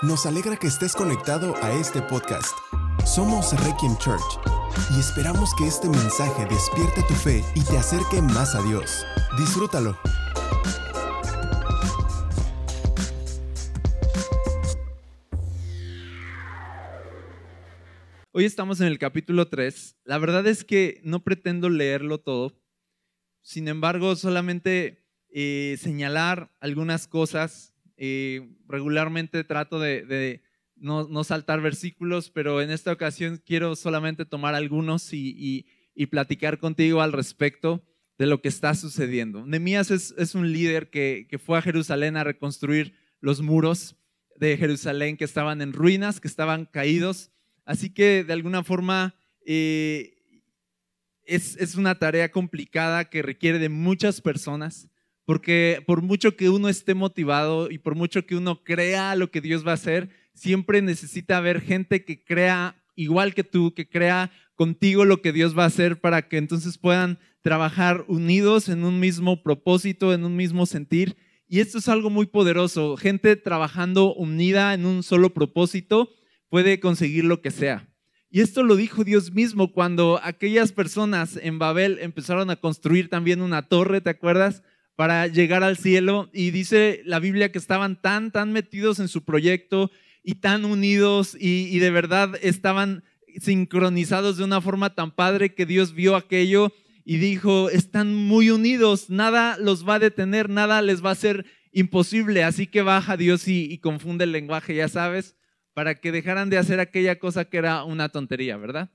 Nos alegra que estés conectado a este podcast. Somos Requiem Church y esperamos que este mensaje despierte tu fe y te acerque más a Dios. Disfrútalo. Hoy estamos en el capítulo 3. La verdad es que no pretendo leerlo todo. Sin embargo, solamente eh, señalar algunas cosas regularmente trato de, no, saltar versículos, pero en esta ocasión quiero solamente tomar algunos y, platicar contigo al respecto de lo que está sucediendo. Nemías es, un líder que, fue a Jerusalén a reconstruir los muros de Jerusalén que estaban en ruinas, que estaban caídos. Así que de alguna forma eh, es, es, una tarea complicada que requiere de muchas personas. Porque por mucho que uno esté motivado y por mucho que uno crea lo que Dios va a hacer, siempre necesita haber gente que crea igual que tú, que crea contigo lo que Dios va a hacer para que entonces puedan trabajar unidos en un mismo propósito, en un mismo sentir. Y esto es algo muy poderoso. Gente trabajando unida en un solo propósito puede conseguir lo que sea. Y esto lo dijo Dios mismo cuando aquellas personas en Babel empezaron a construir también una torre, ¿te acuerdas? Para llegar al cielo. Y dice la Biblia que estaban tan, tan metidos en su proyecto y tan unidos y, de verdad estaban sincronizados de una forma tan padre que Dios vio aquello y dijo, están muy unidos, nada los va a detener, nada les va a ser imposible. Así que baja Dios y, y confunde el lenguaje, ya sabes, para que dejaran de hacer aquella cosa que era una tontería, ¿verdad?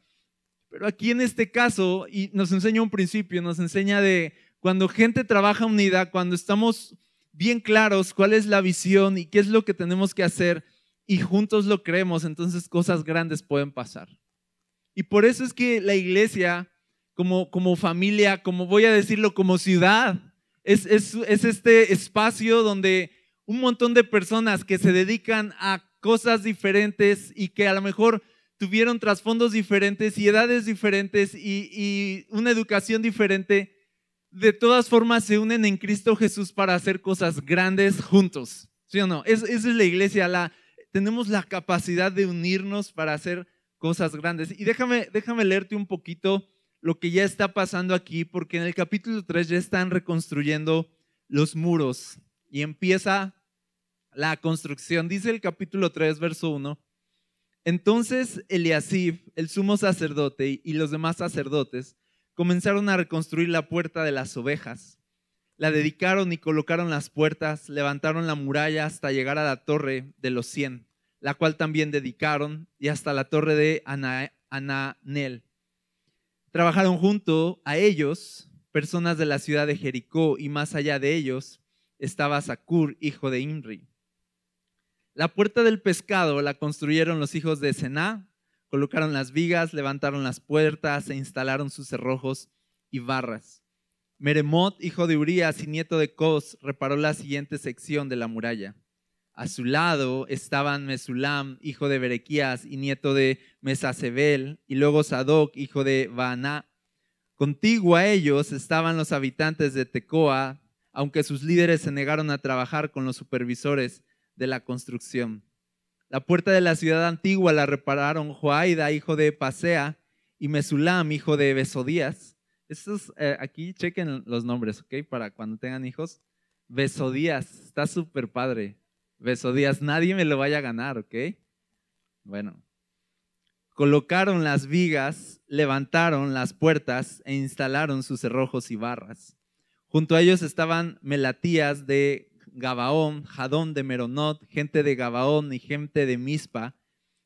Pero aquí en este caso, y nos enseña un principio, nos enseña de cuando gente trabaja unida, cuando estamos bien claros cuál es la visión y qué es lo que tenemos que hacer y juntos lo creemos, entonces cosas grandes pueden pasar. Y por eso es que la iglesia, como, como familia, como voy a decirlo, como ciudad, es, es, es este espacio donde un montón de personas que se dedican a cosas diferentes y que a lo mejor tuvieron trasfondos diferentes y edades diferentes y, y una educación diferente, de todas formas se unen en Cristo Jesús para hacer cosas grandes juntos. ¿Sí o no? esa es la iglesia. La, tenemos la capacidad de unirnos para hacer cosas grandes. Y déjame, déjame leerte un poquito lo que ya está pasando aquí, porque en el capítulo 3 ya están reconstruyendo los muros y empieza la construcción. Dice el capítulo 3, verso 1. Entonces Eliasib, el sumo sacerdote y los demás sacerdotes, comenzaron a reconstruir la puerta de las ovejas. La dedicaron y colocaron las puertas, levantaron la muralla hasta llegar a la torre de los cien, la cual también dedicaron, y hasta la torre de Ananel. Trabajaron junto a ellos personas de la ciudad de Jericó, y más allá de ellos estaba Sacur, hijo de Imri. La puerta del pescado la construyeron los hijos de Sená, Colocaron las vigas, levantaron las puertas e instalaron sus cerrojos y barras. Meremot, hijo de Urías y nieto de Cos, reparó la siguiente sección de la muralla. A su lado estaban Mesulam, hijo de Berequías y nieto de Mesasebel, y luego Sadoc, hijo de Baaná. Contigo a ellos estaban los habitantes de Tecoa, aunque sus líderes se negaron a trabajar con los supervisores de la construcción. La puerta de la ciudad antigua la repararon Joaida, hijo de Pasea, y Mesulam, hijo de Besodías. Estos, eh, aquí chequen los nombres, ¿ok? Para cuando tengan hijos. Besodías, está súper padre. Besodías, nadie me lo vaya a ganar, ¿ok? Bueno. Colocaron las vigas, levantaron las puertas e instalaron sus cerrojos y barras. Junto a ellos estaban Melatías de Gabaón, Jadón de Meronot, gente de Gabaón y gente de Mispa,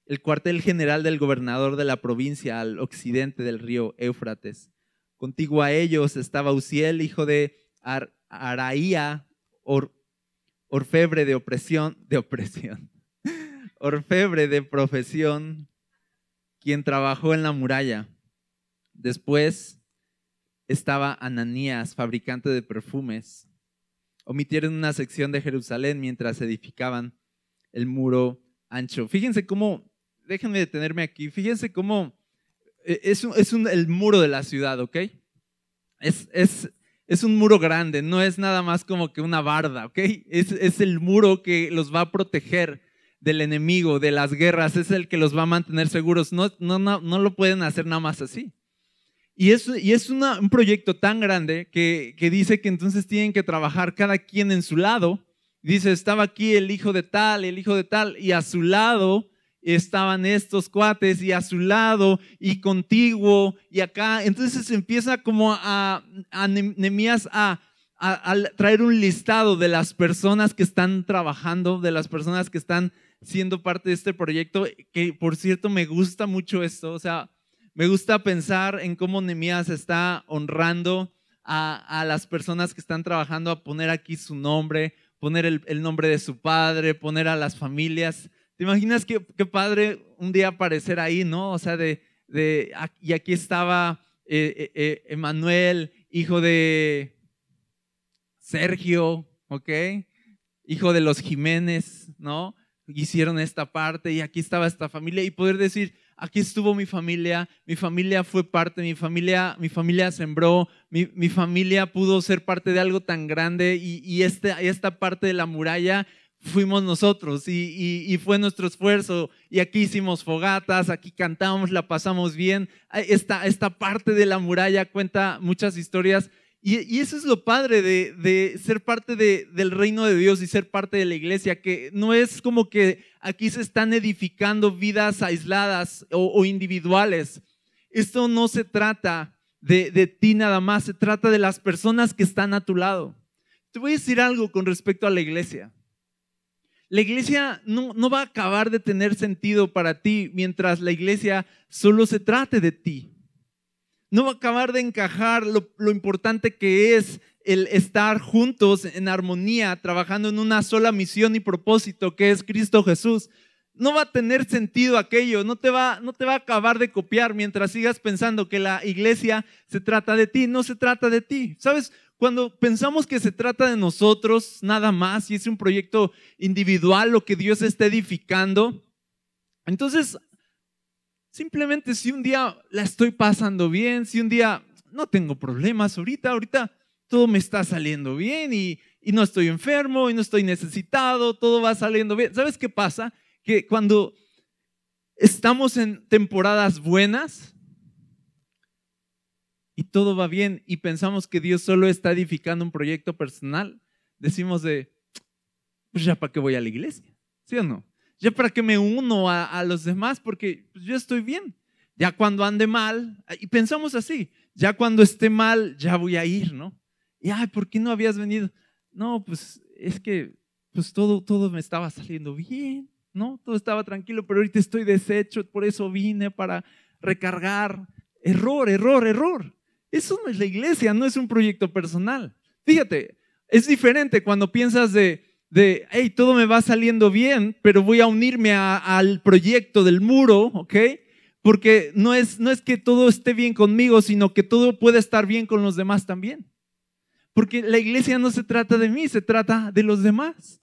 el cuartel general del gobernador de la provincia al occidente del río Éufrates. Contigo a ellos estaba Uziel, hijo de Araía, orfebre de opresión, de opresión, orfebre de profesión, quien trabajó en la muralla. Después estaba Ananías, fabricante de perfumes, omitieron una sección de Jerusalén mientras edificaban el muro ancho. Fíjense cómo, déjenme detenerme aquí, fíjense cómo eh, es, es el muro de la ciudad, ¿ok? Es, un muro grande, no es nada más como que una barda, ¿ok? Es, es el muro que los va a proteger. del enemigo, de las guerras, es el que los va a mantener seguros. No, no, no, no lo pueden hacer nada más así. Y es, y es un proyecto tan grande que, que dice que entonces tienen que trabajar cada quien en su lado. Dice, estaba aquí el hijo de tal, el hijo de tal, y a su lado estaban estos cuates y a su lado y contiguo y acá. Entonces empieza como a, a Nemías a, a, traer un listado de las personas que están trabajando, de las personas que están siendo parte de este proyecto, que por cierto me gusta mucho esto, o sea, me gusta pensar en cómo Nemías está honrando a, a, las personas que están trabajando, a poner aquí su nombre, poner el, el nombre de su padre, poner a las familias. ¿Te imaginas qué, qué padre un día aparecer ahí, no? O sea, de, de y aquí estaba eh, eh, eh, Emanuel, hijo de Sergio, ¿ok? Hijo de los Jiménez, ¿no? Hicieron esta parte y aquí estaba esta familia y poder decir, aquí estuvo mi familia, mi familia fue parte, mi familia, mi familia sembró, mi, mi familia pudo ser parte de algo tan grande y, y este, esta parte de la muralla fuimos nosotros y, fue nuestro esfuerzo y aquí hicimos fogatas, aquí cantamos, la pasamos bien. Esta, esta parte de la muralla cuenta muchas historias y, eso es lo padre de, ser parte del reino de Dios y ser parte de la iglesia, que no es como que aquí se están edificando vidas aisladas o, individuales. Esto no se trata de, ti nada más, se trata de las personas que están a tu lado. Te voy a decir algo con respecto a la iglesia. La iglesia no, va a acabar de tener sentido para ti mientras la iglesia solo se trate de ti. No va a acabar de encajar lo, importante que es el estar juntos en armonía, trabajando en una sola misión y propósito que es Cristo Jesús. No va a tener sentido aquello, no te va, no te va a acabar de copiar mientras sigas pensando que la iglesia se trata de ti, no se trata de ti. ¿Sabes? Cuando pensamos que se trata de nosotros nada más y es un proyecto individual lo que Dios está edificando, entonces simplemente si un día la estoy pasando bien, si un día no tengo problemas ahorita, ahorita todo me está saliendo bien y, no estoy enfermo y no estoy necesitado, todo va saliendo bien. ¿Sabes qué pasa? Que cuando estamos en temporadas buenas, y todo va bien y pensamos que Dios solo está edificando un proyecto personal, decimos de, pues ya para qué voy a la iglesia, ¿sí o no? Ya para qué me uno a, los demás porque pues, yo estoy bien. Ya cuando ande mal, y pensamos así, ya cuando esté mal, ya voy a ir, ¿no? Y, ay, ¿por qué no habías venido? No, pues es que pues todo, todo me estaba saliendo bien, ¿no? Todo estaba tranquilo, pero ahorita estoy deshecho, por eso vine para recargar. Error, error, error. Eso no es la iglesia, no es un proyecto personal. Fíjate, es diferente cuando piensas de, de hey, todo me va saliendo bien, pero voy a unirme al proyecto del muro, ¿ok? Porque no es, no es que todo esté bien conmigo, sino que todo puede estar bien con los demás también. Porque la iglesia no se trata de mí, se trata de los demás.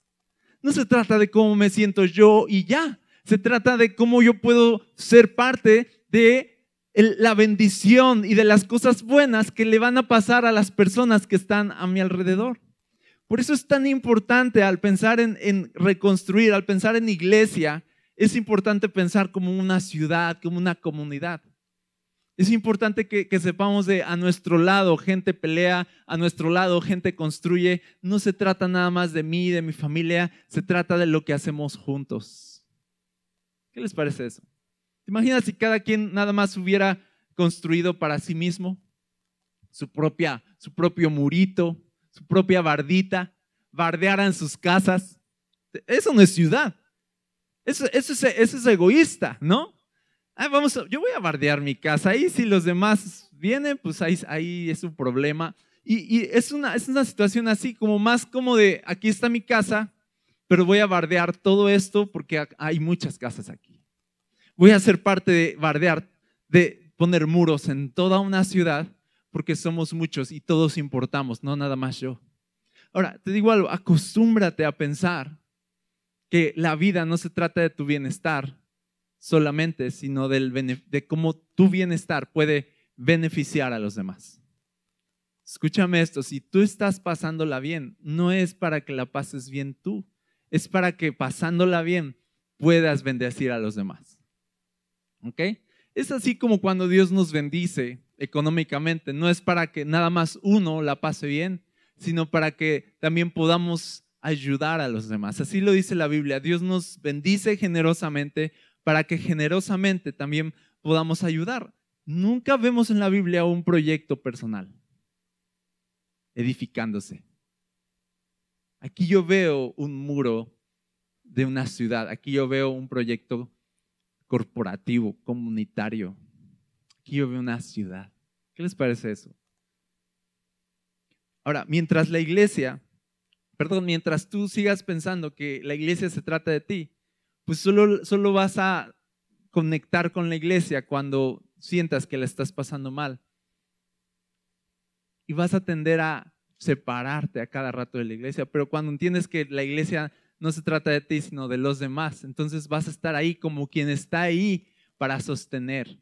No se trata de cómo me siento yo y ya. Se trata de cómo yo puedo ser parte de la bendición y de las cosas buenas que le van a pasar a las personas que están a mi alrededor. Por eso es tan importante al pensar en, reconstruir, al pensar en iglesia, es importante pensar como una ciudad, como una comunidad. Es importante que, sepamos de a nuestro lado gente pelea, a nuestro lado gente construye. No se trata nada más de mí, de mi familia, se trata de lo que hacemos juntos. ¿Qué les parece eso? ¿Te imaginas si cada quien nada más hubiera construido para sí mismo su, propia, su propio murito, su propia bardita, bardearan sus casas? Eso no es ciudad. Eso, eso, es, eso es, egoísta, ¿no? vamos, yo voy a bardear mi casa. Ahí si los demás vienen, pues ahí, ahí es un problema. Y, y, es, una, es una situación así, como más como de, aquí está mi casa, pero voy a bardear todo esto porque hay muchas casas aquí. Voy a ser parte de bardear, de poner muros en toda una ciudad porque somos muchos y todos importamos, no nada más yo. Ahora, te digo algo, acostúmbrate a pensar que la vida no se trata de tu bienestar solamente, sino de cómo tu bienestar puede beneficiar a los demás. Escúchame esto, si tú estás pasándola bien, no es para que la pases bien tú, es para que pasándola bien puedas bendecir a los demás. ¿Ok? Es así como cuando Dios nos bendice económicamente. No es para que nada más uno la pase bien, sino para que también podamos ayudar a los demás. Así lo dice la Biblia. Dios nos bendice generosamente para que generosamente también podamos ayudar. Nunca vemos en la Biblia un proyecto personal edificándose. Aquí yo veo un muro de una ciudad. Aquí yo veo un proyecto corporativo, comunitario. Aquí yo veo una ciudad. ¿Qué les parece eso? Ahora, mientras la iglesia, perdón, mientras tú sigas pensando que la iglesia se trata de ti, pues solo, solo vas a conectar con la iglesia cuando sientas que la estás pasando mal. Y vas a tender a separarte a cada rato de la iglesia, pero cuando entiendes que la iglesia no se trata de ti, sino de los demás. Entonces vas a estar ahí como quien está ahí para sostener,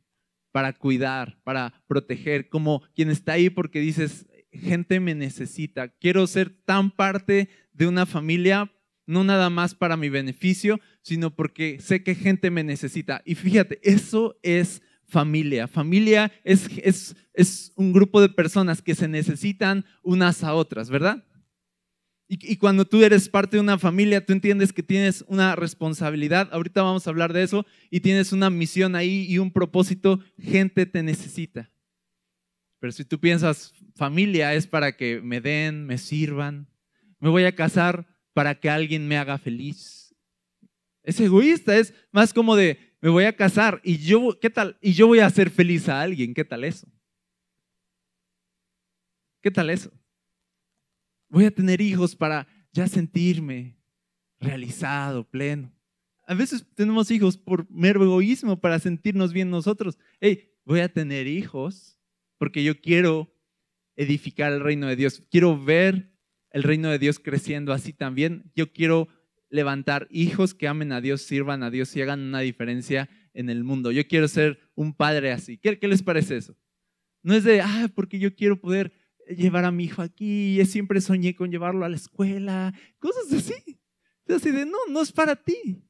para cuidar, para proteger, como quien está ahí porque dices, gente me necesita, quiero ser tan parte de una familia, no nada más para mi beneficio, sino porque sé que gente me necesita. Y fíjate, eso es familia. Familia es, es, es un grupo de personas que se necesitan unas a otras, ¿verdad? Y, cuando tú eres parte de una familia, tú entiendes que tienes una responsabilidad. Ahorita vamos a hablar de eso. Y tienes una misión ahí y un propósito. Gente te necesita. Pero si tú piensas, familia es para que me den, me sirvan. Me voy a casar para que alguien me haga feliz. Es egoísta, es más como de, me voy a casar y yo, ¿qué tal? Y yo voy a hacer feliz a alguien. ¿Qué tal eso? ¿Qué tal eso? Voy a tener hijos para ya sentirme realizado, pleno. A veces tenemos hijos por mero egoísmo para sentirnos bien nosotros. Hey, voy a tener hijos porque yo quiero edificar el reino de Dios. Quiero ver el reino de Dios creciendo así también. Yo quiero levantar hijos que amen a Dios, sirvan a Dios y hagan una diferencia en el mundo. Yo quiero ser un padre así. ¿Qué, qué les parece eso? No es de, ah, porque yo quiero poder llevar a mi hijo aquí, siempre soñé con llevarlo a la escuela, cosas así. Así de, no, no es para ti,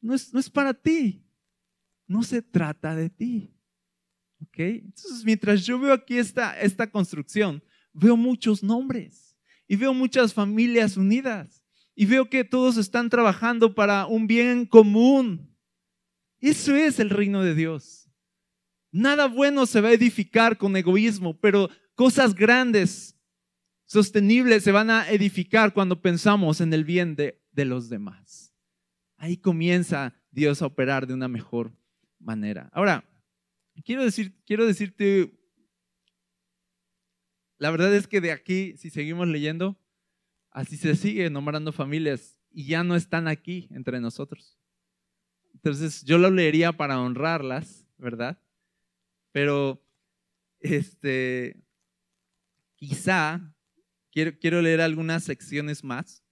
no es, no es para ti, no se trata de ti. ¿Ok? Entonces, mientras yo veo aquí esta, esta construcción, veo muchos nombres y veo muchas familias unidas y veo que todos están trabajando para un bien común. Eso es el reino de Dios. Nada bueno se va a edificar con egoísmo, pero Cosas grandes, sostenibles se van a edificar cuando pensamos en el bien de, los demás. Ahí comienza Dios a operar de una mejor manera. Ahora, quiero, decir, quiero decirte, la verdad es que de aquí, si seguimos leyendo, así se sigue nombrando familias y ya no están aquí entre nosotros. Entonces yo lo leería para honrarlas, ¿verdad? Pero este Quizá, quiero, leer algunas secciones más.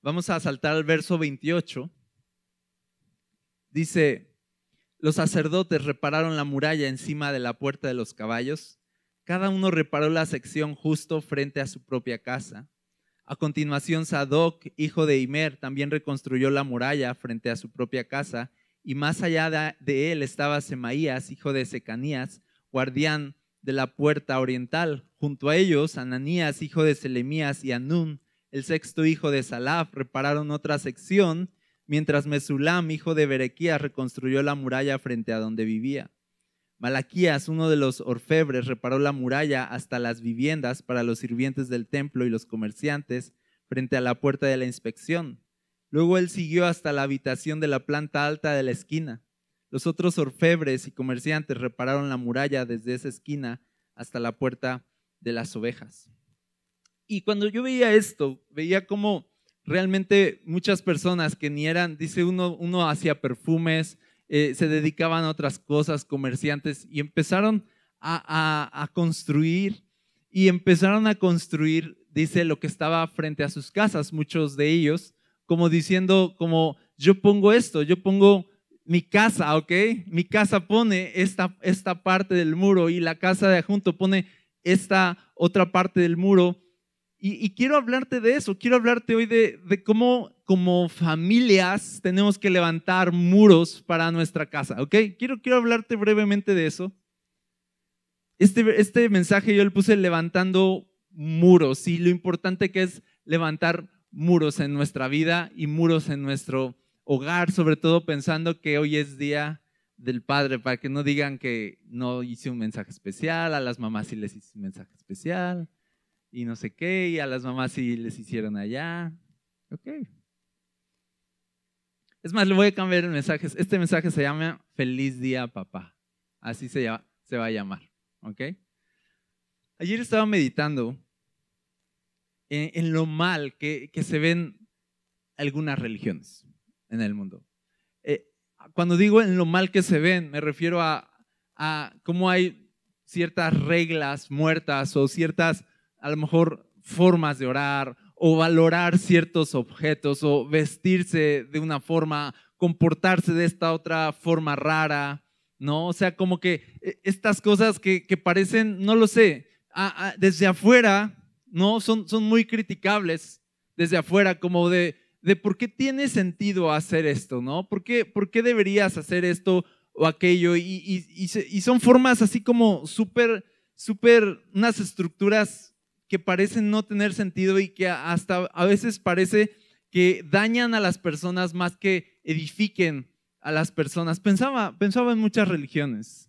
Vamos a saltar al verso 28. Dice, los sacerdotes repararon la muralla encima de la puerta de los caballos. Cada uno reparó la sección justo frente a su propia casa. A continuación, Sadoc, hijo de Imer, también reconstruyó la muralla frente a su propia casa, y más allá de él estaba Semaías, hijo de Secanías, guardián de la puerta oriental. Junto a ellos, Ananías, hijo de Selemías, y Anún, el sexto hijo de Salaf, repararon otra sección, mientras Mesulam, hijo de Berequías, reconstruyó la muralla frente a donde vivía. Malaquías, uno de los orfebres, reparó la muralla hasta las viviendas para los sirvientes del templo y los comerciantes frente a la puerta de la inspección. Luego él siguió hasta la habitación de la planta alta de la esquina. Los otros orfebres y comerciantes repararon la muralla desde esa esquina hasta la puerta de las ovejas. Y cuando yo veía esto, veía como realmente muchas personas que ni eran, dice uno, uno hacía perfumes, eh, se dedicaban a otras cosas, comerciantes, y empezaron a, construir, y empezaron a construir, dice, lo que estaba frente a sus casas, muchos de ellos, como diciendo, como yo pongo esto, yo pongo mi casa, ¿ok? Mi casa pone esta, esta parte del muro y la casa de adjunto pone esta otra parte del muro. Y, quiero hablarte de eso, quiero hablarte hoy de, de, cómo como familias tenemos que levantar muros para nuestra casa, ¿ok? Quiero, quiero hablarte brevemente de eso. Este, este mensaje yo le puse levantando muros y lo importante que es levantar muros en nuestra vida y muros en nuestro hogar, sobre todo pensando que hoy es día del Padre, para que no digan que no hice un mensaje especial, a las mamás sí les hice un mensaje especial, y no sé qué, y a las mamás sí les hicieron allá. Ok. Es más, le voy a cambiar el mensaje. Este mensaje se llama Feliz Día Papá. Así se, va a llamar. ¿Ok? Ayer estaba meditando en, lo mal que, que se ven algunas religiones en el mundo. Eh, cuando digo en lo mal que se ven, me refiero a, a cómo hay ciertas reglas muertas o ciertas, a lo mejor, formas de orar o valorar ciertos objetos o vestirse de una forma, comportarse de esta otra forma rara, ¿no? O sea, como que eh, estas cosas que, que parecen, no lo sé, desde afuera, ¿no? Son, son muy criticables desde afuera, como de, de por qué tiene sentido hacer esto, ¿no? ¿Por qué, por qué deberías hacer esto o aquello? Y, y, y son formas así como súper, súper, unas estructuras que parecen no tener sentido y que hasta a veces parece que dañan a las personas más que edifiquen a las personas. Pensaba, pensaba en muchas religiones,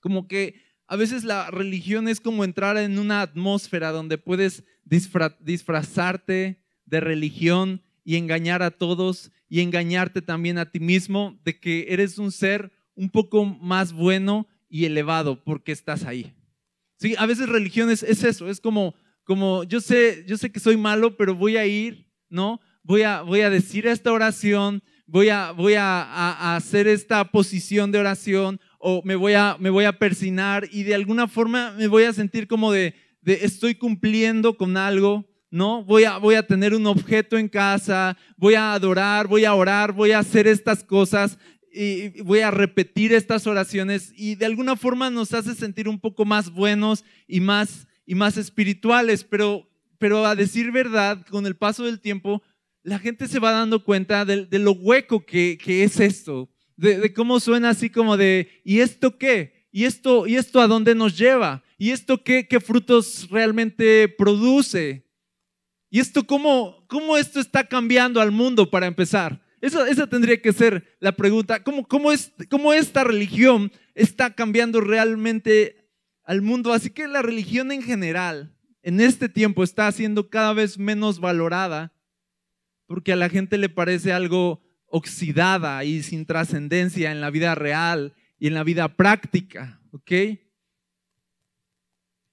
como que a veces la religión es como entrar en una atmósfera donde puedes disfrazarte de religión y engañar a todos y engañarte también a ti mismo de que eres un ser un poco más bueno y elevado porque estás ahí. Sí, a veces religión es, eso, es como, como yo sé, yo sé que soy malo, pero voy a ir, ¿no? Voy a, voy a decir esta oración, voy, a, voy a, hacer esta posición de oración o me voy, a, me voy a persinar y de alguna forma me voy a sentir como de, de estoy cumpliendo con algo, ¿no? Voy a, voy a tener un objeto en casa, voy a adorar, voy a orar, voy a hacer estas cosas y voy a repetir estas oraciones y de alguna forma nos hace sentir un poco más buenos y más, y más espirituales, pero, pero a decir verdad, con el paso del tiempo, la gente se va dando cuenta de, lo hueco que, es esto, de, cómo suena así como de, ¿y esto qué? ¿Y esto, ¿Y esto a dónde nos lleva? ¿Y esto qué, qué frutos realmente produce? ¿Y esto cómo, cómo esto está cambiando al mundo para empezar? Eso, esa tendría que ser la pregunta. ¿Cómo, cómo, es, ¿Cómo esta religión está cambiando realmente al mundo? Así que la religión en general en este tiempo está siendo cada vez menos valorada porque a la gente le parece algo oxidada y sin trascendencia en la vida real y en la vida práctica, ¿ok?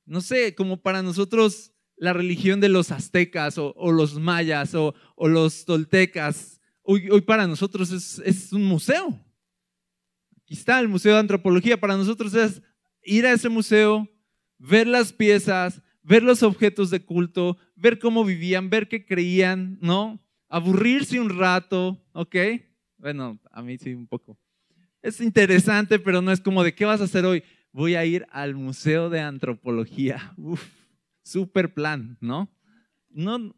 No sé, como para nosotros la religión de los aztecas o, los mayas o, los toltecas. Hoy, para nosotros es, es, un museo. Aquí está el Museo de Antropología. Para nosotros es ir a ese museo, ver las piezas, ver los objetos de culto, ver cómo vivían, ver qué creían, ¿no? Aburrirse un rato, ¿ok? Bueno, a mí sí un poco. Es interesante, pero no es como de qué vas a hacer hoy. Voy a ir al Museo de Antropología. Uf super plan, ¿no? No,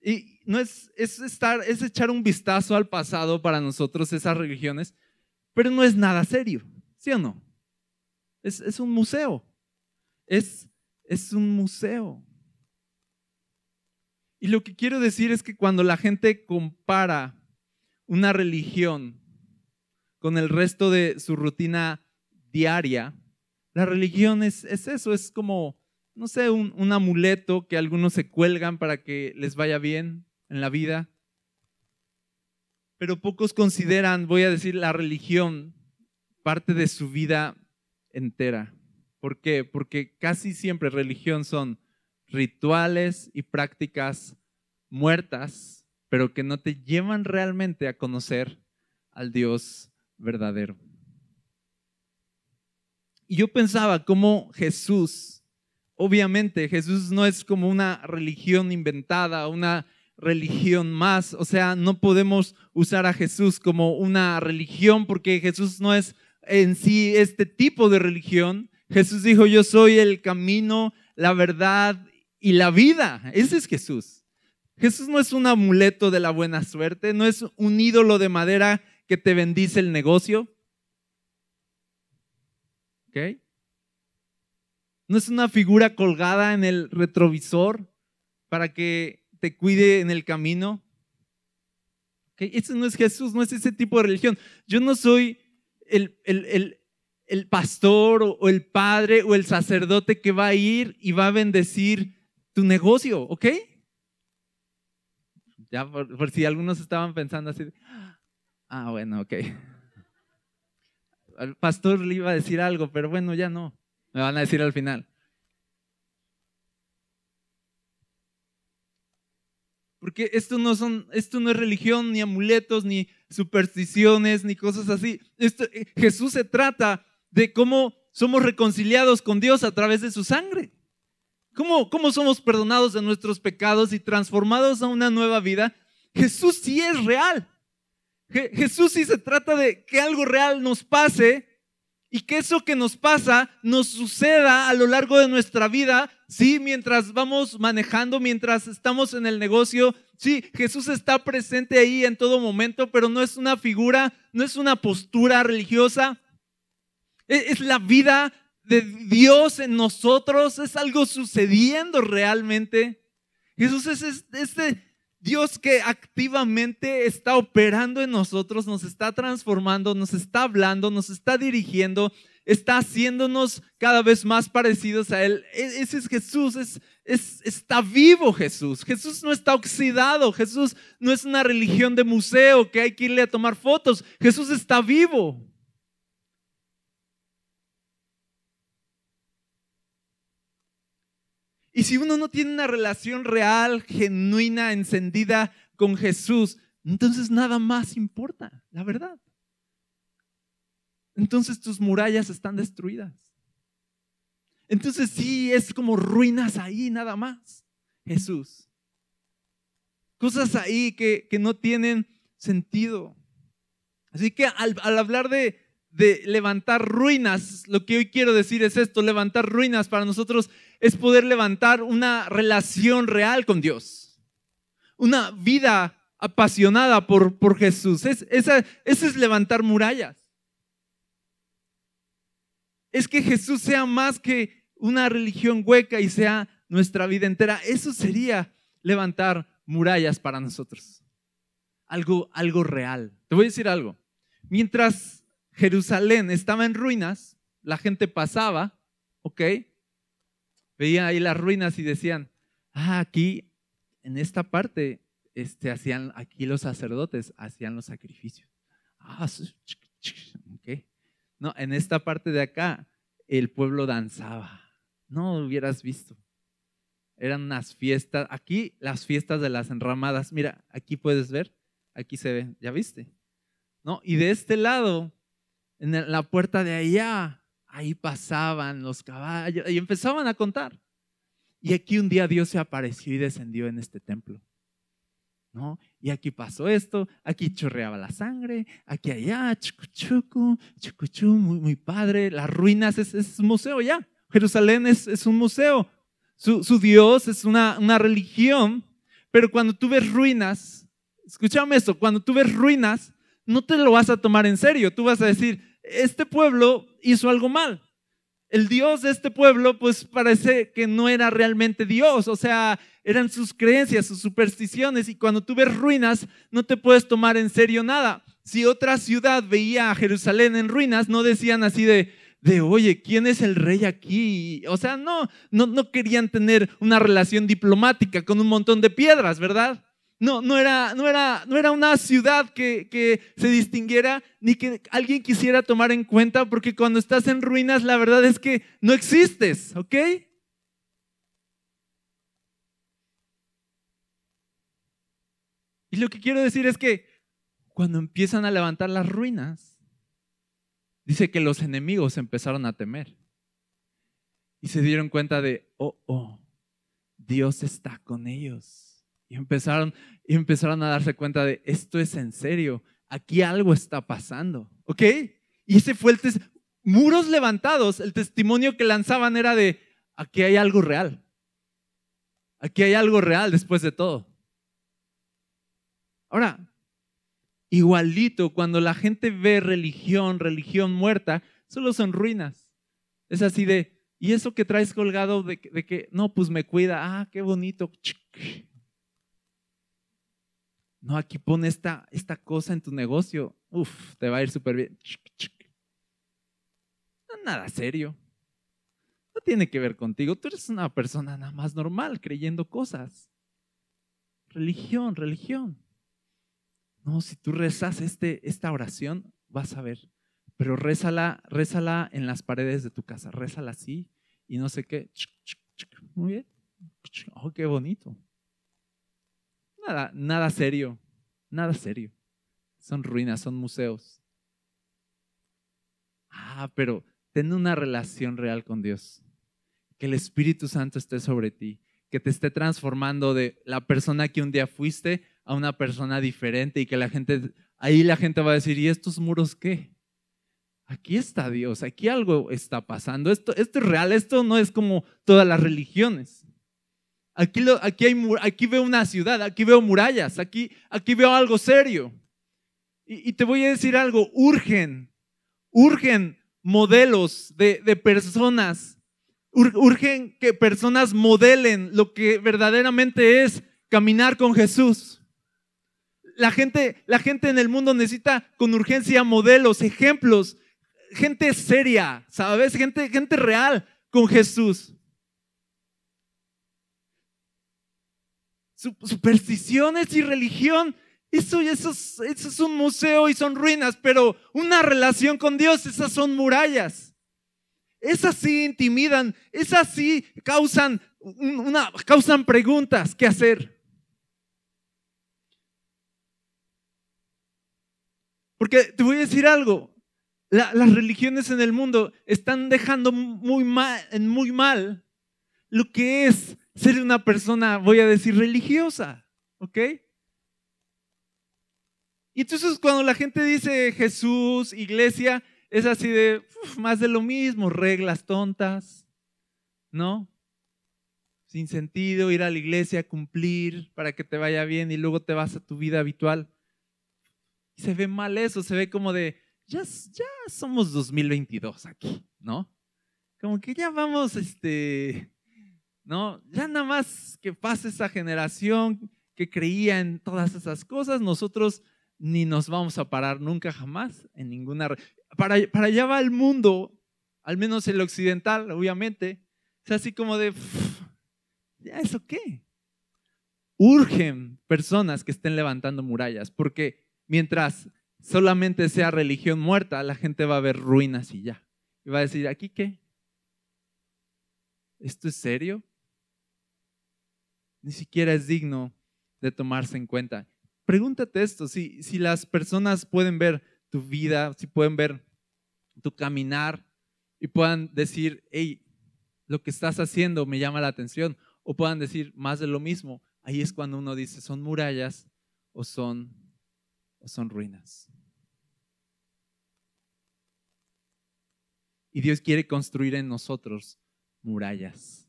y no es, es, estar, es echar un vistazo al pasado para nosotros, esas religiones, pero no es nada serio, ¿sí o no? Es, es un museo, es, es un museo. Y lo que quiero decir es que cuando la gente compara una religión con el resto de su rutina diaria, la religión es, es eso, es como no sé, un, amuleto que algunos se cuelgan para que les vaya bien en la vida. Pero pocos consideran, voy a decir, la religión parte de su vida entera. ¿Por qué? Porque casi siempre religión son rituales y prácticas muertas, pero que no te llevan realmente a conocer al Dios verdadero. Y yo pensaba cómo Jesús Obviamente Jesús no es como una religión inventada, una religión más. O sea, no podemos usar a Jesús como una religión porque Jesús no es en sí este tipo de religión. Jesús dijo, yo soy el camino, la verdad y la vida. Ese es Jesús. Jesús no es un amuleto de la buena suerte, no es un ídolo de madera que te bendice el negocio. ¿Ok? No es una figura colgada en el retrovisor para que te cuide en el camino. ¿Ok? Ese no es Jesús, no es ese tipo de religión. Yo no soy el, el pastor o el padre o el sacerdote que va a ir y va a bendecir tu negocio, ¿ok? Ya por, si algunos estaban pensando así, ah, bueno, ok. Al pastor le iba a decir algo, pero bueno, ya no. Me van a decir al final. Porque esto no son, esto no es religión, ni amuletos, ni supersticiones, ni cosas así. Eh, Jesús se trata de cómo somos reconciliados con Dios a través de su sangre. ¿Cómo, cómo somos perdonados de nuestros pecados y transformados a una nueva vida? Jesús sí es real. Jesús sí se trata de que algo real nos pase y que eso que nos pasa nos suceda a lo largo de nuestra vida, sí, mientras vamos manejando, mientras estamos en el negocio. Sí, Jesús está presente ahí en todo momento, pero no es una figura, no es una postura religiosa. E, es la vida de Dios en nosotros, es algo sucediendo realmente. Jesús es este Dios que activamente está operando en nosotros, nos está transformando, nos está hablando, nos está dirigiendo, está haciéndonos cada vez más parecidos a Él. E, ese es Jesús, es, es, está vivo Jesús. Jesús no está oxidado, Jesús no es una religión de museo que hay que irle a tomar fotos, Jesús está vivo. Y si uno no tiene una relación real, genuina, encendida con Jesús, entonces nada más importa, la verdad. Entonces tus murallas están destruidas. Entonces sí, es como ruinas ahí nada más. Jesús. Cosas ahí que, no tienen sentido. Así que al, al hablar de, de levantar ruinas, lo que hoy quiero decir es esto, levantar ruinas para nosotros es poder levantar una relación real con Dios, una vida apasionada por, por Jesús. Es, esa, eso es levantar murallas. Es que Jesús sea más que una religión hueca y sea nuestra vida entera. Eso sería levantar murallas para nosotros. Algo, algo real. Te voy a decir algo. Mientras Jerusalén estaba en ruinas, la gente pasaba, ¿ok? veían ahí las ruinas y decían, ah, aquí, en esta parte, este, hacían, aquí los sacerdotes hacían los sacrificios. Ah, No, en esta parte de acá, el pueblo danzaba. No hubieras visto. Eran unas fiestas. Aquí, las fiestas de las enramadas. Mira, aquí puedes ver. Aquí se ve. ¿Ya viste? ¿No? Y de este lado, en la puerta de allá, ahí pasaban los caballos y empezaban a contar. Y aquí un día Dios se apareció y descendió en este templo. ¿No? Y aquí pasó esto, aquí chorreaba la sangre, aquí allá, chucuchucu, chucuchu, muy, muy padre. Las ruinas es, un museo ya. Jerusalén es, es un museo. Su, su, Dios es una, una religión, pero cuando tú ves ruinas, escúchame esto, cuando tú ves ruinas, no te lo vas a tomar en serio. Tú vas a decir, este pueblo hizo algo mal. El Dios de este pueblo, pues parece que no era realmente Dios, o sea, eran sus creencias, sus supersticiones, y cuando tú ves ruinas, no te puedes tomar en serio nada. Si otra ciudad veía a Jerusalén en ruinas, no decían así de, de oye, ¿quién es el rey aquí? O sea, no, no, no querían tener una relación diplomática con un montón de piedras, ¿verdad? No, no era, no era, no era una ciudad que, que se distinguiera ni que alguien quisiera tomar en cuenta, porque cuando estás en ruinas, la verdad es que no existes, ¿ok? Y lo que quiero decir es que cuando empiezan a levantar las ruinas, dice que los enemigos empezaron a temer. Y se dieron cuenta de, oh, oh, Dios está con ellos Y empezaron, y empezaron a darse cuenta de, esto es en serio, aquí algo está pasando, ¿ok? Y ese fue el muros levantados, el testimonio que lanzaban era de, aquí hay algo real, aquí hay algo real después de todo. Ahora, igualito, cuando la gente ve religión, religión muerta, solo son ruinas. Es así de, ¿y eso que traes colgado de, de que, no, pues me cuida, ah, qué bonito. No, aquí pone esta, esta cosa en tu negocio, uf, te va a ir súper bien. nada serio. No tiene que ver contigo. Tú eres una persona nada más normal creyendo cosas. Religión, religión. No, si tú rezas este, esta oración, vas a ver. Pero rézala, rézala en las paredes de tu casa. Rézala así y no sé qué. Muy bien. Oh, qué bonito. Nada, serio. Nada serio. Son ruinas, son museos. Ah, pero ten una relación real con Dios. Que el Espíritu Santo esté sobre ti. Que te esté transformando de la persona que un día fuiste a una persona diferente y que la gente, ahí la gente va a decir, ¿y estos muros qué? Aquí está Dios, aquí algo está pasando. Esto, esto es real, esto no es como todas las religiones. Aquí, aquí, veo una ciudad, aquí veo murallas, aquí, aquí veo algo serio. Y, te voy a decir algo, urgen, urgen modelos de, de personas, urgen que personas modelen lo que verdaderamente es caminar con Jesús. La gente, la gente en el mundo necesita con urgencia modelos, ejemplos, gente seria, ¿sabes? Gente, gente real con Jesús. Supersticiones y religión, eso, eso, eso es un museo y son ruinas, pero una relación con Dios, esas son murallas. Esas sí intimidan, esas sí causan, preguntas que hacer. Porque te voy a decir algo, las religiones en el mundo están dejando muy mal, muy mal lo que es ser una persona, voy a decir, religiosa, ¿ok? Y entonces cuando la gente dice Jesús, iglesia, es así de más de lo mismo, reglas tontas, ¿no? Sin sentido, ir a la iglesia, cumplir para que te vaya bien y luego te vas a tu vida habitual se ve mal eso, se ve como de, ya, ya somos 2022 aquí, ¿no? Como que ya vamos, este, ¿no? Ya nada más que pase esa generación que creía en todas esas cosas, nosotros ni nos vamos a parar nunca jamás en ninguna... Para, allá va el mundo, al menos el occidental, obviamente. Es así como de, ¿ya eso qué? Urgen personas que estén levantando murallas, porque mientras solamente sea religión muerta, la gente va a ver ruinas y ya. Y va a decir, ¿aquí qué? ¿Esto es serio? Ni siquiera es digno de tomarse en cuenta. Pregúntate esto, si, las personas pueden ver tu vida, si pueden ver tu caminar y puedan decir, hey, lo que estás haciendo me llama la atención, o puedan decir más de lo mismo, ahí es cuando uno dice, son murallas o son ruinas. Y Dios quiere construir en nosotros murallas,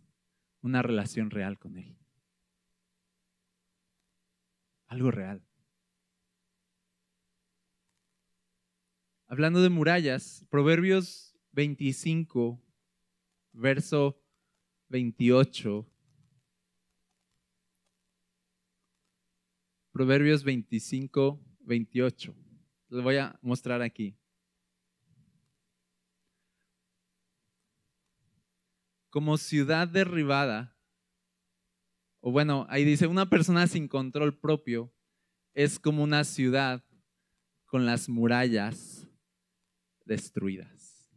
una relación real con Él. Algo real. Hablando de murallas, Proverbios 25, verso 28. Proverbios 25, 28. Les voy a mostrar aquí. Como ciudad derribada, o bueno, ahí dice, una persona sin control propio es como una ciudad con las murallas destruidas.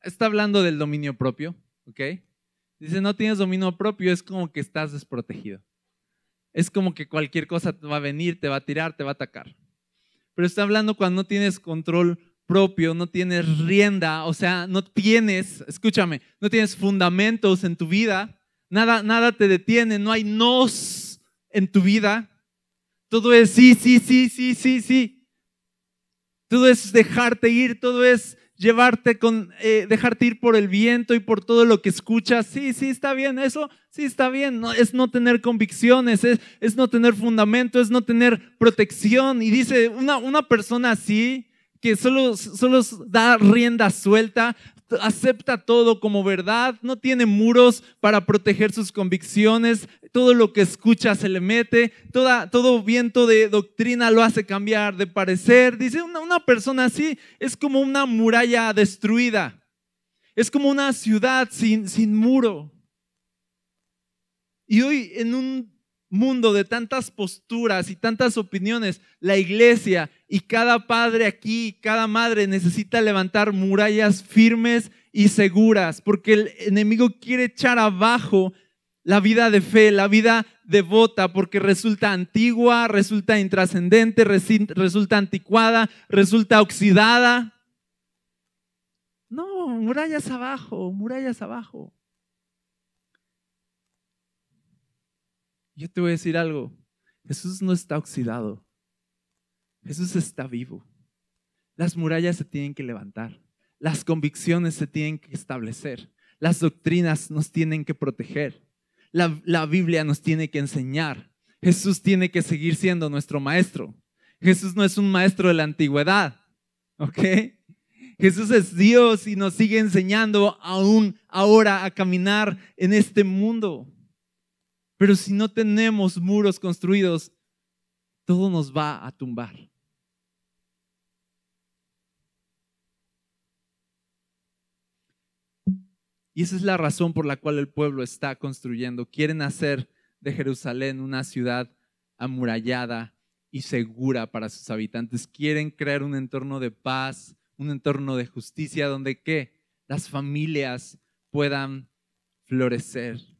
Está hablando del dominio propio, ¿ok? Dice, no tienes dominio propio, es como que estás desprotegido es como que cualquier cosa va a venir, te va a tirar, te va a atacar. Pero está hablando cuando no tienes control propio, no tienes rienda, o sea, no tienes, escúchame, no tienes fundamentos en tu vida, Nada, nada te detiene, no hay nos en tu vida. Todo es sí, sí, sí, sí, sí, sí. Todo es dejarte ir, todo es llevarte con, eh, dejarte ir por el viento y por todo lo que escuchas. Sí, sí, está bien, eso sí está bien. No, es no tener convicciones, es, es, no tener fundamento, es no tener protección. Y dice, una, una persona así, que solo, solo da rienda suelta, acepta todo como verdad, no tiene muros para proteger sus convicciones, todo lo que escucha se le mete, toda, todo viento de doctrina lo hace cambiar de parecer. Dice, una, una persona así es como una muralla destruida, es como una ciudad sin, sin muro. Y hoy en un mundo de tantas posturas y tantas opiniones, la iglesia y cada padre aquí, cada madre necesita levantar murallas firmes y seguras, porque el enemigo quiere echar abajo la vida de fe, la vida devota, porque resulta antigua, resulta intrascendente, resulta anticuada, resulta oxidada. No, murallas abajo, murallas abajo. Yo te voy a decir algo. Jesús no está oxidado. Jesús está vivo. Las murallas se tienen que levantar. Las convicciones se tienen que establecer. Las doctrinas nos tienen que proteger. La, Biblia nos tiene que enseñar. Jesús tiene que seguir siendo nuestro maestro. Jesús no es un maestro de la antigüedad. ¿Ok? Jesús es Dios y nos sigue enseñando aún ahora a caminar en este mundo. Pero si no tenemos muros construidos, todo nos va a tumbar. Y esa es la razón por la cual el pueblo está construyendo. Quieren hacer de Jerusalén una ciudad amurallada y segura para sus habitantes. Quieren crear un entorno de paz, un entorno de justicia donde las familias puedan florecer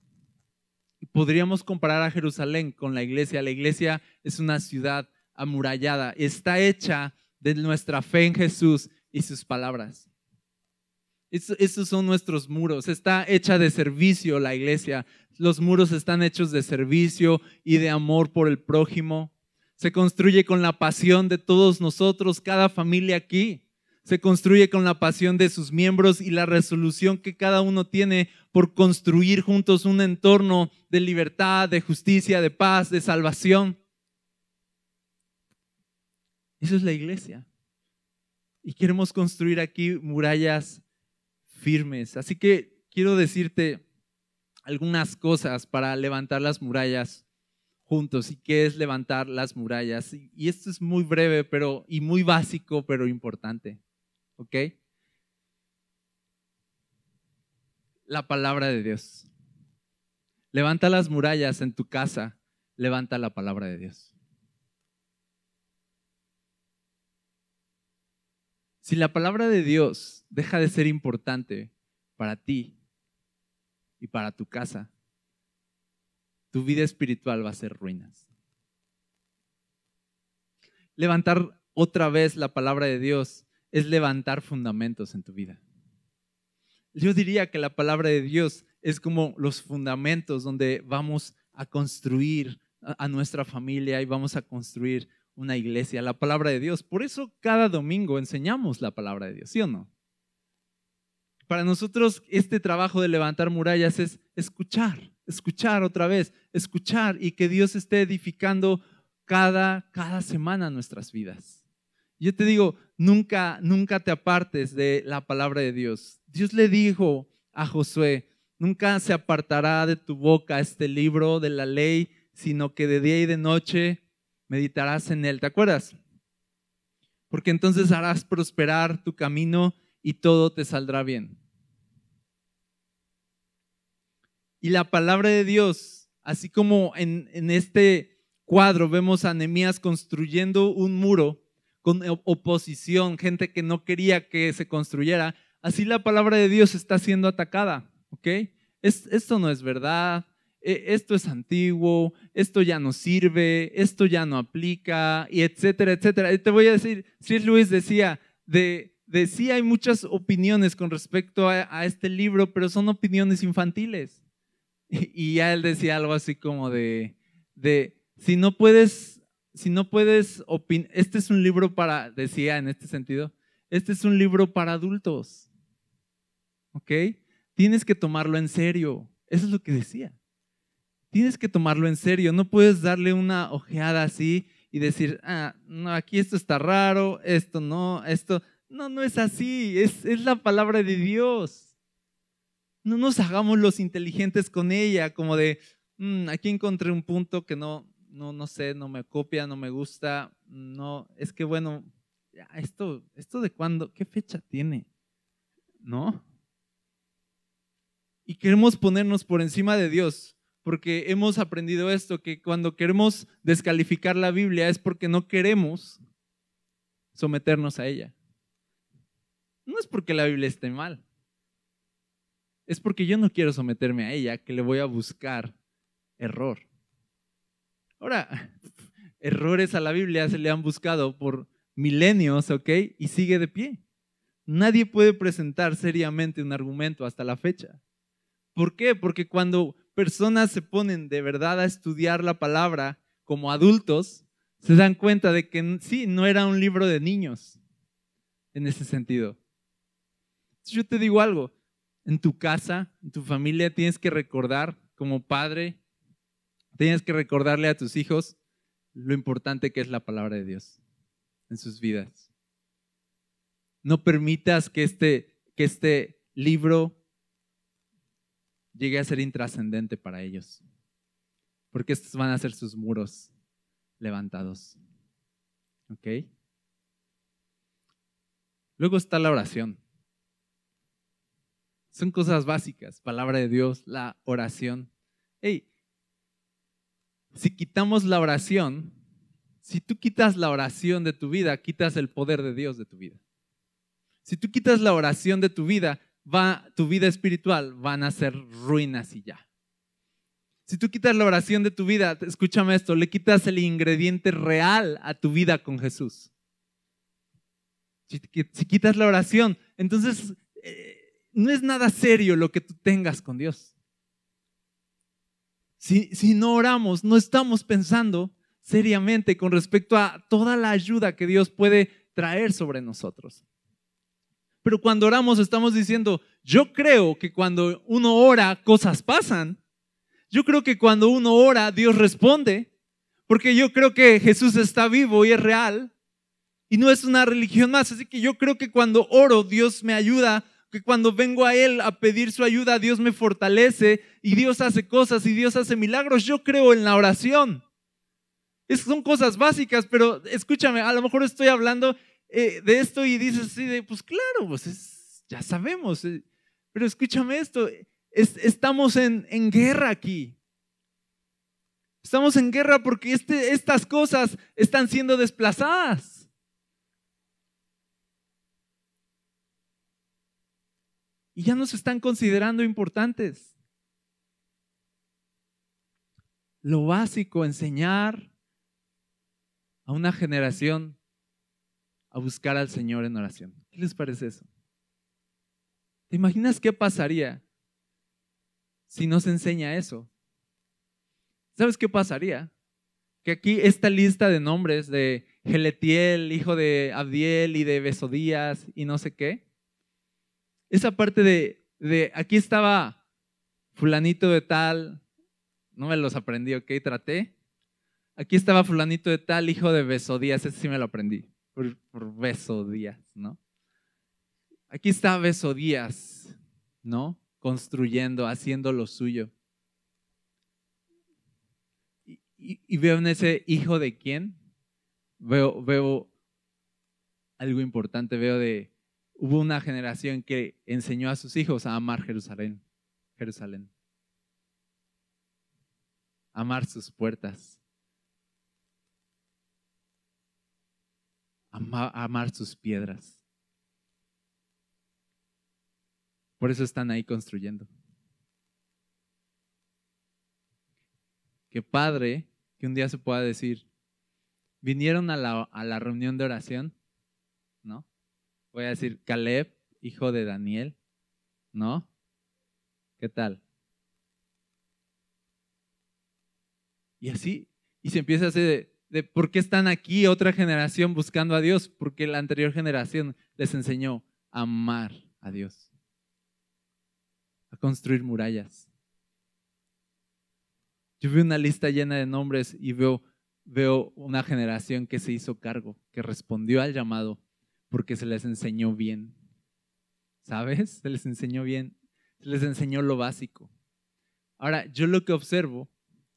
podríamos comparar a Jerusalén con la iglesia. La iglesia es una ciudad amurallada, está hecha de nuestra fe en Jesús y sus palabras. Esos son nuestros muros. Está hecha de servicio la iglesia. Los muros están hechos de servicio y de amor por el prójimo. Se construye con la pasión de todos nosotros, cada familia aquí se construye con la pasión de sus miembros y la resolución que cada uno tiene por construir juntos un entorno de libertad, de justicia, de paz, de salvación. Eso es la iglesia. Y queremos construir aquí murallas firmes. Así que quiero decirte algunas cosas para levantar las murallas juntos. ¿Y qué es levantar las murallas? Y esto es muy breve pero, y muy básico, pero importante. ¿Ok? La palabra de Dios. Levanta las murallas en tu casa, levanta la palabra de Dios. Si la palabra de Dios deja de ser importante para ti y para tu casa, tu vida espiritual va a ser ruinas. Levantar otra vez la palabra de Dios es levantar fundamentos en tu vida. Yo diría que la palabra de Dios es como los fundamentos donde vamos a construir a nuestra familia y vamos a construir una iglesia, la palabra de Dios. Por eso cada domingo enseñamos la palabra de Dios, ¿sí o no? Para nosotros este trabajo de levantar murallas es escuchar, escuchar otra vez, escuchar y que Dios esté edificando cada, cada semana nuestras vidas. Yo te digo, nunca, nunca te apartes de la palabra de Dios. Dios le dijo a Josué, nunca se apartará de tu boca este libro de la ley, sino que de día y de noche meditarás en él. ¿Te acuerdas? Porque entonces harás prosperar tu camino y todo te saldrá bien. Y la palabra de Dios, así como en, en este cuadro vemos a Nehemías construyendo un muro, con oposición, gente que no quería que se construyera, así la palabra de Dios está siendo atacada, ¿ok? esto no es verdad, e, esto es antiguo, esto ya no sirve, esto ya no aplica, y etcétera, etcétera. Y te voy a decir, si Luis decía, de, de sí hay muchas opiniones con respecto a, a este libro, pero son opiniones infantiles. Y ya él decía algo así como de, de si no puedes, si no puedes opinar, este es un libro para, decía en este sentido, este es un libro para adultos. ¿Ok? Tienes que tomarlo en serio. Eso es lo que decía. Tienes que tomarlo en serio. No puedes darle una ojeada así y decir, ah, no, aquí esto está raro, esto no, esto. No, no es así. Es, es la palabra de Dios. No nos hagamos los inteligentes con ella, como de, mm, aquí encontré un punto que no, no, no sé, no me copia, no me gusta. No, es que bueno, esto, esto de cuándo, ¿qué fecha tiene? ¿No? Y queremos ponernos por encima de Dios, porque hemos aprendido esto, que cuando queremos descalificar la Biblia es porque no queremos someternos a ella. No es porque la Biblia esté mal, es porque yo no quiero someterme a ella, que le voy a buscar error. Ahora, errores a la Biblia se le han buscado por milenios, ¿ok? Y sigue de pie. Nadie puede presentar seriamente un argumento hasta la fecha. ¿Por qué? Porque cuando personas se ponen de verdad a estudiar la palabra como adultos, se dan cuenta de que sí, no era un libro de niños en ese sentido. Yo te digo algo, en tu casa, en tu familia, tienes que recordar como padre, tienes que recordarle a tus hijos lo importante que es la palabra de Dios en sus vidas. No permitas que este, que este libro llegue a ser intrascendente para ellos, porque estos van a ser sus muros levantados. ¿Ok? Luego está la oración. Son cosas básicas, palabra de Dios, la oración. Hey, si quitamos la oración, si tú quitas la oración de tu vida, quitas el poder de Dios de tu vida. Si tú quitas la oración de tu vida, va, tu vida espiritual van a ser ruinas y ya. Si tú quitas la oración de tu vida, escúchame esto, le quitas el ingrediente real a tu vida con Jesús. Si, quitas la oración, entonces eh, no es nada serio lo que tú tengas con Dios. Si, no oramos, no estamos pensando seriamente con respecto a toda la ayuda que Dios puede traer sobre nosotros. Pero cuando oramos estamos diciendo, yo creo que cuando uno ora cosas pasan. Yo creo que cuando uno ora Dios responde. Porque yo creo que Jesús está vivo y es real. Y no es una religión más. Así que yo creo que cuando oro Dios me ayuda. Que cuando vengo a Él a pedir su ayuda Dios me fortalece. Y Dios hace cosas y Dios hace milagros. Yo creo en la oración. Es, son cosas básicas, pero escúchame, a lo mejor estoy hablando eh, de esto y dices así de, pues claro, pues ya sabemos, eh, pero escúchame esto, estamos en, en, guerra aquí. Estamos en guerra porque este, estas cosas están siendo desplazadas. Y ya nos están considerando importantes. Lo básico, enseñar a una generación a buscar al Señor en oración. ¿Qué les parece eso? ¿Te imaginas qué pasaría si nos enseña eso? ¿Sabes qué pasaría? Que aquí esta lista de nombres de Geletiel, hijo de Abdiel y de Besodías y no sé qué, esa parte de, de aquí estaba fulanito de tal, no me los aprendí, ok, traté. Aquí estaba fulanito de tal, hijo de Besodías, ese sí me lo aprendí por, Beso Díaz, ¿no? Aquí está Beso Díaz, ¿no? Construyendo, haciendo lo suyo. Y, veo en ese hijo de quién? Veo, veo algo importante, veo de, hubo una generación que enseñó a sus hijos a amar Jerusalén, Jerusalén. Amar sus puertas, amar sus piedras. Por eso están ahí construyendo. Qué padre que un día se pueda decir, vinieron a la reunión de oración, ¿no? Voy a decir, Caleb, hijo de Daniel, ¿no? ¿Qué tal? Y así, y se empieza a hacer de, por qué están aquí otra generación buscando a Dios, porque la anterior generación les enseñó a amar a Dios, a construir murallas. Yo veo una lista llena de nombres y veo, veo una generación que se hizo cargo, que respondió al llamado porque se les enseñó bien. ¿Sabes? Se les enseñó bien, se les enseñó lo básico. Ahora, yo lo que observo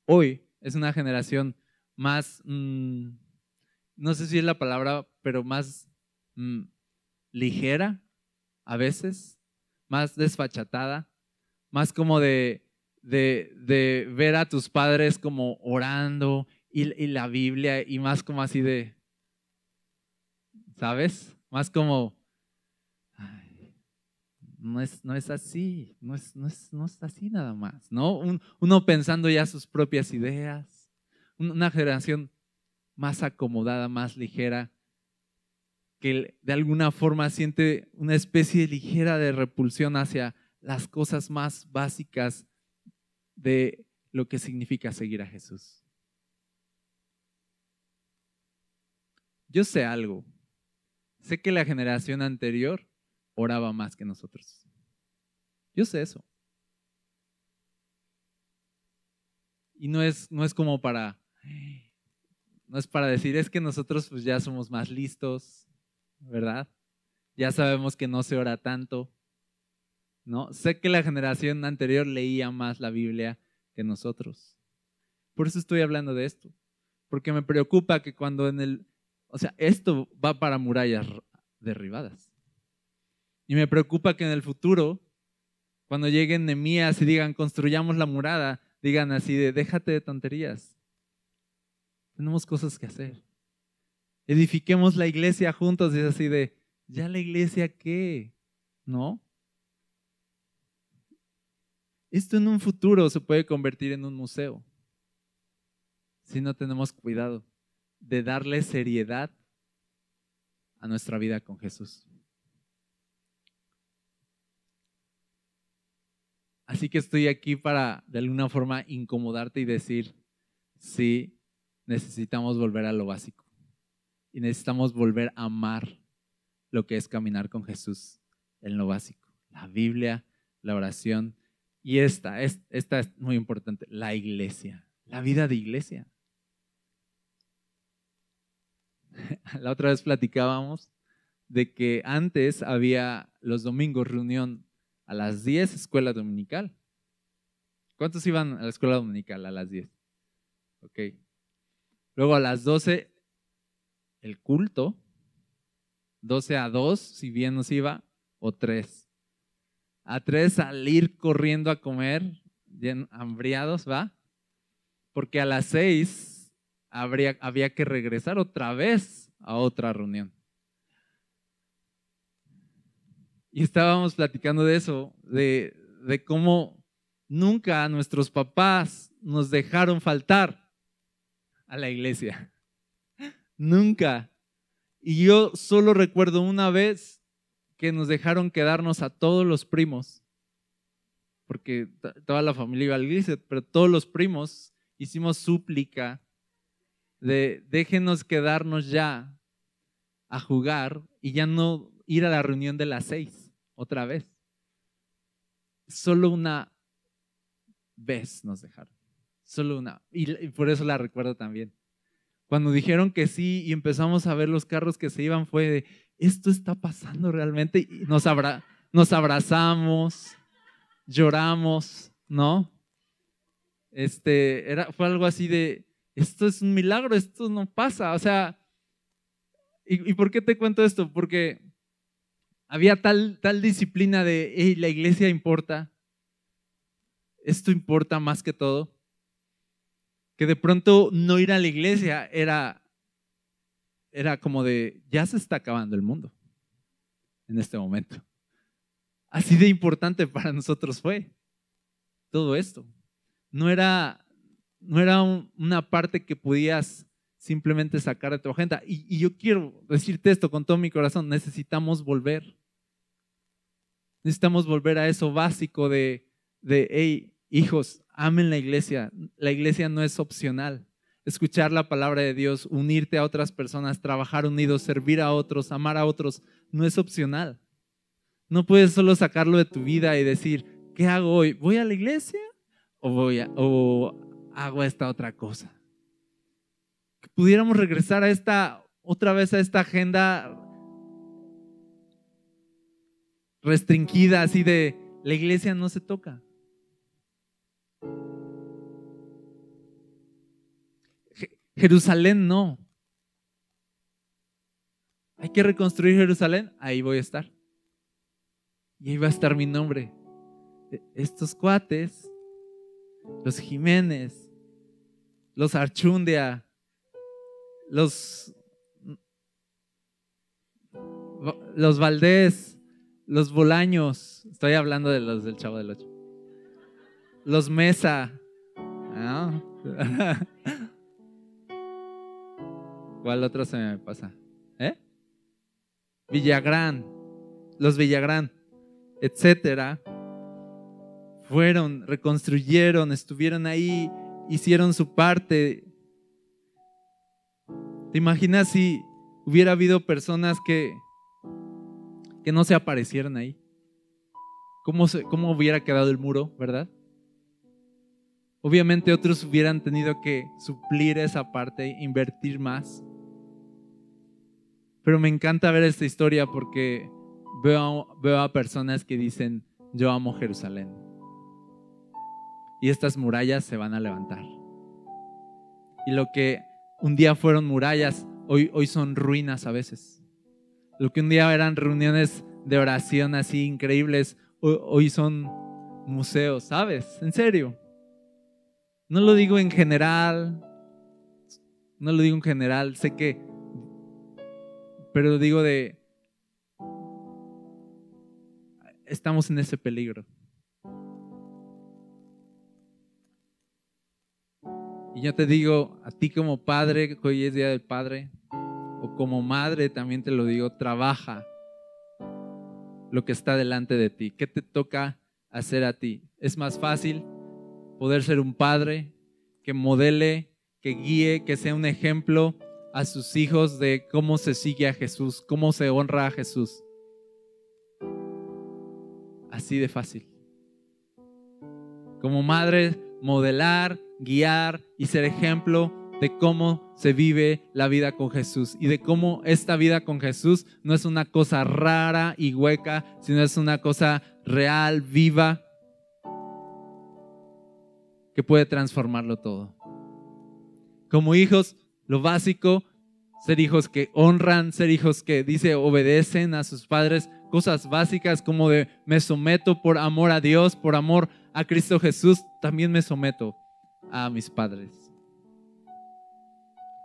hoy es una generación más, mm, no sé si es la palabra, pero más mm, ligera a veces, más desfachatada, más como de, ver a tus padres como orando y, y, la Biblia y más como así de, ¿sabes? Más como, no, es, no es así, no es, no, es, no es así nada más, ¿no? uno pensando ya sus propias ideas una generación más acomodada, más ligera, que de alguna forma siente una especie ligera de repulsión hacia las cosas más básicas de lo que significa seguir a Jesús. Yo sé algo. Sé que la generación anterior oraba más que nosotros. Yo sé eso. Y no es, no es como para no es para decir, es que nosotros pues ya somos más listos, ¿verdad? Ya sabemos que no se ora tanto, ¿no? Sé que la generación anterior leía más la Biblia que nosotros. Por eso estoy hablando de esto, porque me preocupa que cuando en el, o sea, esto va para murallas derribadas. Y me preocupa que en el futuro, cuando lleguen Nemías y digan, construyamos la murada, digan así de, déjate de tonterías, tenemos cosas que hacer. Edifiquemos la iglesia juntos y es así de, ¿ya la iglesia qué? ¿No? Esto en un futuro se puede convertir en un museo si no tenemos cuidado de darle seriedad a nuestra vida con Jesús. Así que estoy aquí para de alguna forma incomodarte y decir, sí, necesitamos volver a lo básico. Y necesitamos volver a amar lo que es caminar con Jesús en lo básico. La Biblia, la oración. Y esta, esta es muy importante, la iglesia, la vida de iglesia. La otra vez platicábamos de que antes había los domingos reunión a las 10 escuela dominical. ¿Cuántos iban a la escuela dominical a las 10? Ok, Luego a las 12, el culto. 12 a 2, si bien nos iba, o 3. A 3 salir corriendo a comer, bien hambriados, ¿va? Porque a las 6 habría, había que regresar otra vez a otra reunión. Y estábamos platicando de eso, de, de cómo nunca nuestros papás nos dejaron faltar a la iglesia. Nunca. Y yo solo recuerdo una vez que nos dejaron quedarnos a todos los primos, porque toda la familia iba a la iglesia, pero todos los primos hicimos súplica de déjenos quedarnos ya a jugar y ya no ir a la reunión de las seis otra vez. Solo una vez nos dejaron. Solo una. Y, por eso la recuerdo también. Cuando dijeron que sí y empezamos a ver los carros que se iban, fue de, esto está pasando realmente. Y nos, nos abrazamos, lloramos, ¿no? Este, era, fue algo así de, esto es un milagro, esto no pasa. O sea, ¿y, por qué te cuento esto? Porque había tal, tal disciplina de, hey, la iglesia importa, esto importa más que todo que de pronto no ir a la iglesia era, era como de, ya se está acabando el mundo en este momento. Así de importante para nosotros fue todo esto. No era, no era una parte que podías simplemente sacar de tu agenda. Y, y, yo quiero decirte esto con todo mi corazón, necesitamos volver. Necesitamos volver a eso básico de, de hey, hijos, amen la iglesia. La iglesia no es opcional. Escuchar la palabra de Dios, unirte a otras personas, trabajar unidos, servir a otros, amar a otros, no es opcional. No puedes solo sacarlo de tu vida y decir, ¿qué hago hoy? ¿Voy a la iglesia o, voy a, o hago esta otra cosa? Que pudiéramos regresar a esta, otra vez a esta agenda restringida, así de, la iglesia no se toca. Jerusalén no. Hay que reconstruir Jerusalén, ahí voy a estar. Y ahí va a estar mi nombre. E, estos cuates, los Jiménez, los Archundia, los, los Valdés, los Bolaños, estoy hablando de los del Chavo del Ocho, los Mesa, ¿cuál otro se me pasa? ¿Eh? Villagrán, los Villagrán, etcétera, fueron, reconstruyeron, estuvieron ahí, hicieron su parte. ¿Te imaginas si hubiera habido personas que que no se aparecieran ahí. ¿Cómo, ¿Cómo hubiera quedado el muro, verdad? Obviamente otros hubieran tenido que suplir esa parte, invertir más. Pero me encanta ver esta historia porque veo, veo a personas que dicen, yo amo Jerusalén. Y estas murallas se van a levantar. Y lo que un día fueron murallas, hoy, hoy son ruinas a veces. Lo que un día eran reuniones de oración así increíbles, hoy son museos, ¿sabes? En serio. No lo digo en general, no lo digo en general, sé que, pero lo digo de, estamos en ese peligro. Y yo te digo, a ti como padre, que hoy es Día del Padre, o como madre también te lo digo, trabaja lo que está delante de ti. ¿Qué te toca hacer a ti? Es más fácil poder ser un padre que modele, que guíe, que sea un ejemplo a sus hijos de cómo se sigue a Jesús, cómo se honra a Jesús. Así de fácil. Como madre, modelar, guiar y ser ejemplo de cómo se vive la vida con Jesús y de cómo esta vida con Jesús no es una cosa rara y hueca, sino es una cosa real, viva, que puede transformarlo todo. Como hijos, lo básico, ser hijos que honran, ser hijos que dice obedecen a sus padres, cosas básicas como de me someto por amor a Dios, por amor a Cristo Jesús, también me someto a mis padres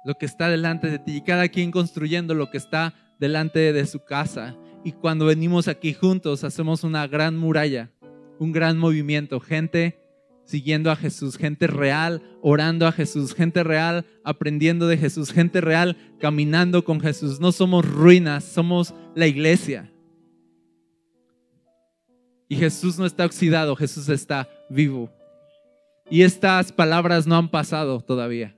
lo que está delante de ti y cada quien construyendo lo que está delante de su casa. Y cuando venimos aquí juntos hacemos una gran muralla, un gran movimiento, gente siguiendo a Jesús, gente real orando a Jesús, gente real aprendiendo de Jesús, gente real caminando con Jesús. No somos ruinas, somos la iglesia. Y Jesús no está oxidado, Jesús está vivo. Y estas palabras no han pasado todavía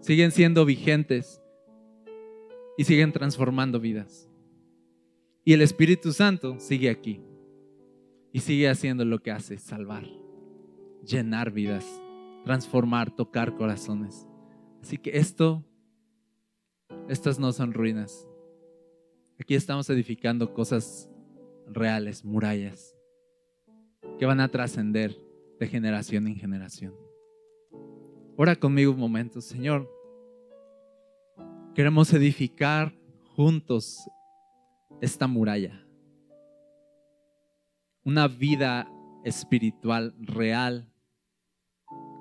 siguen siendo vigentes y siguen transformando vidas. Y el Espíritu Santo sigue aquí y sigue haciendo lo que hace, salvar, llenar vidas, transformar, tocar corazones. Así que esto, estas no son ruinas. Aquí estamos edificando cosas reales, murallas, que van a trascender de generación en generación. Ora conmigo un momento, Señor. Queremos edificar juntos esta muralla. Una vida espiritual real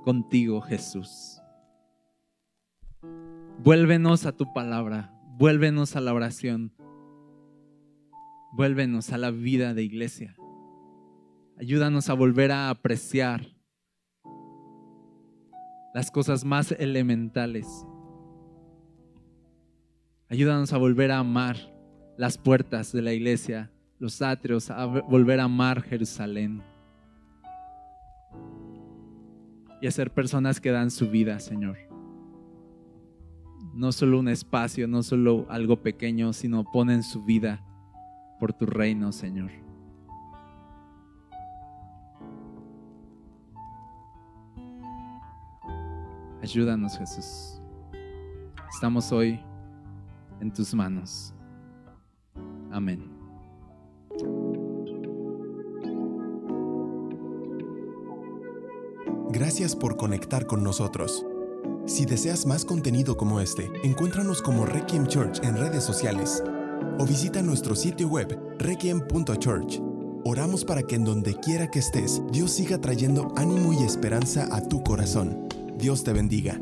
contigo, Jesús. Vuélvenos a tu palabra, vuélvenos a la oración, vuélvenos a la vida de iglesia. Ayúdanos a volver a apreciar las cosas más elementales. Ayúdanos a volver a amar las puertas de la iglesia, los atrios, a volver a amar Jerusalén. y a ser personas que dan su vida, Señor. No solo un espacio, no solo algo pequeño, sino ponen su vida por tu reino, Señor. Ayúdanos, Jesús. Estamos hoy en tus manos. Amén. Gracias por conectar con nosotros. Si deseas más contenido como este, encuéntranos como Requiem Church en redes sociales o visita nuestro sitio web requiem.church. Oramos para que en donde quiera que estés, Dios siga trayendo ánimo y esperanza a tu corazón. Dios te bendiga.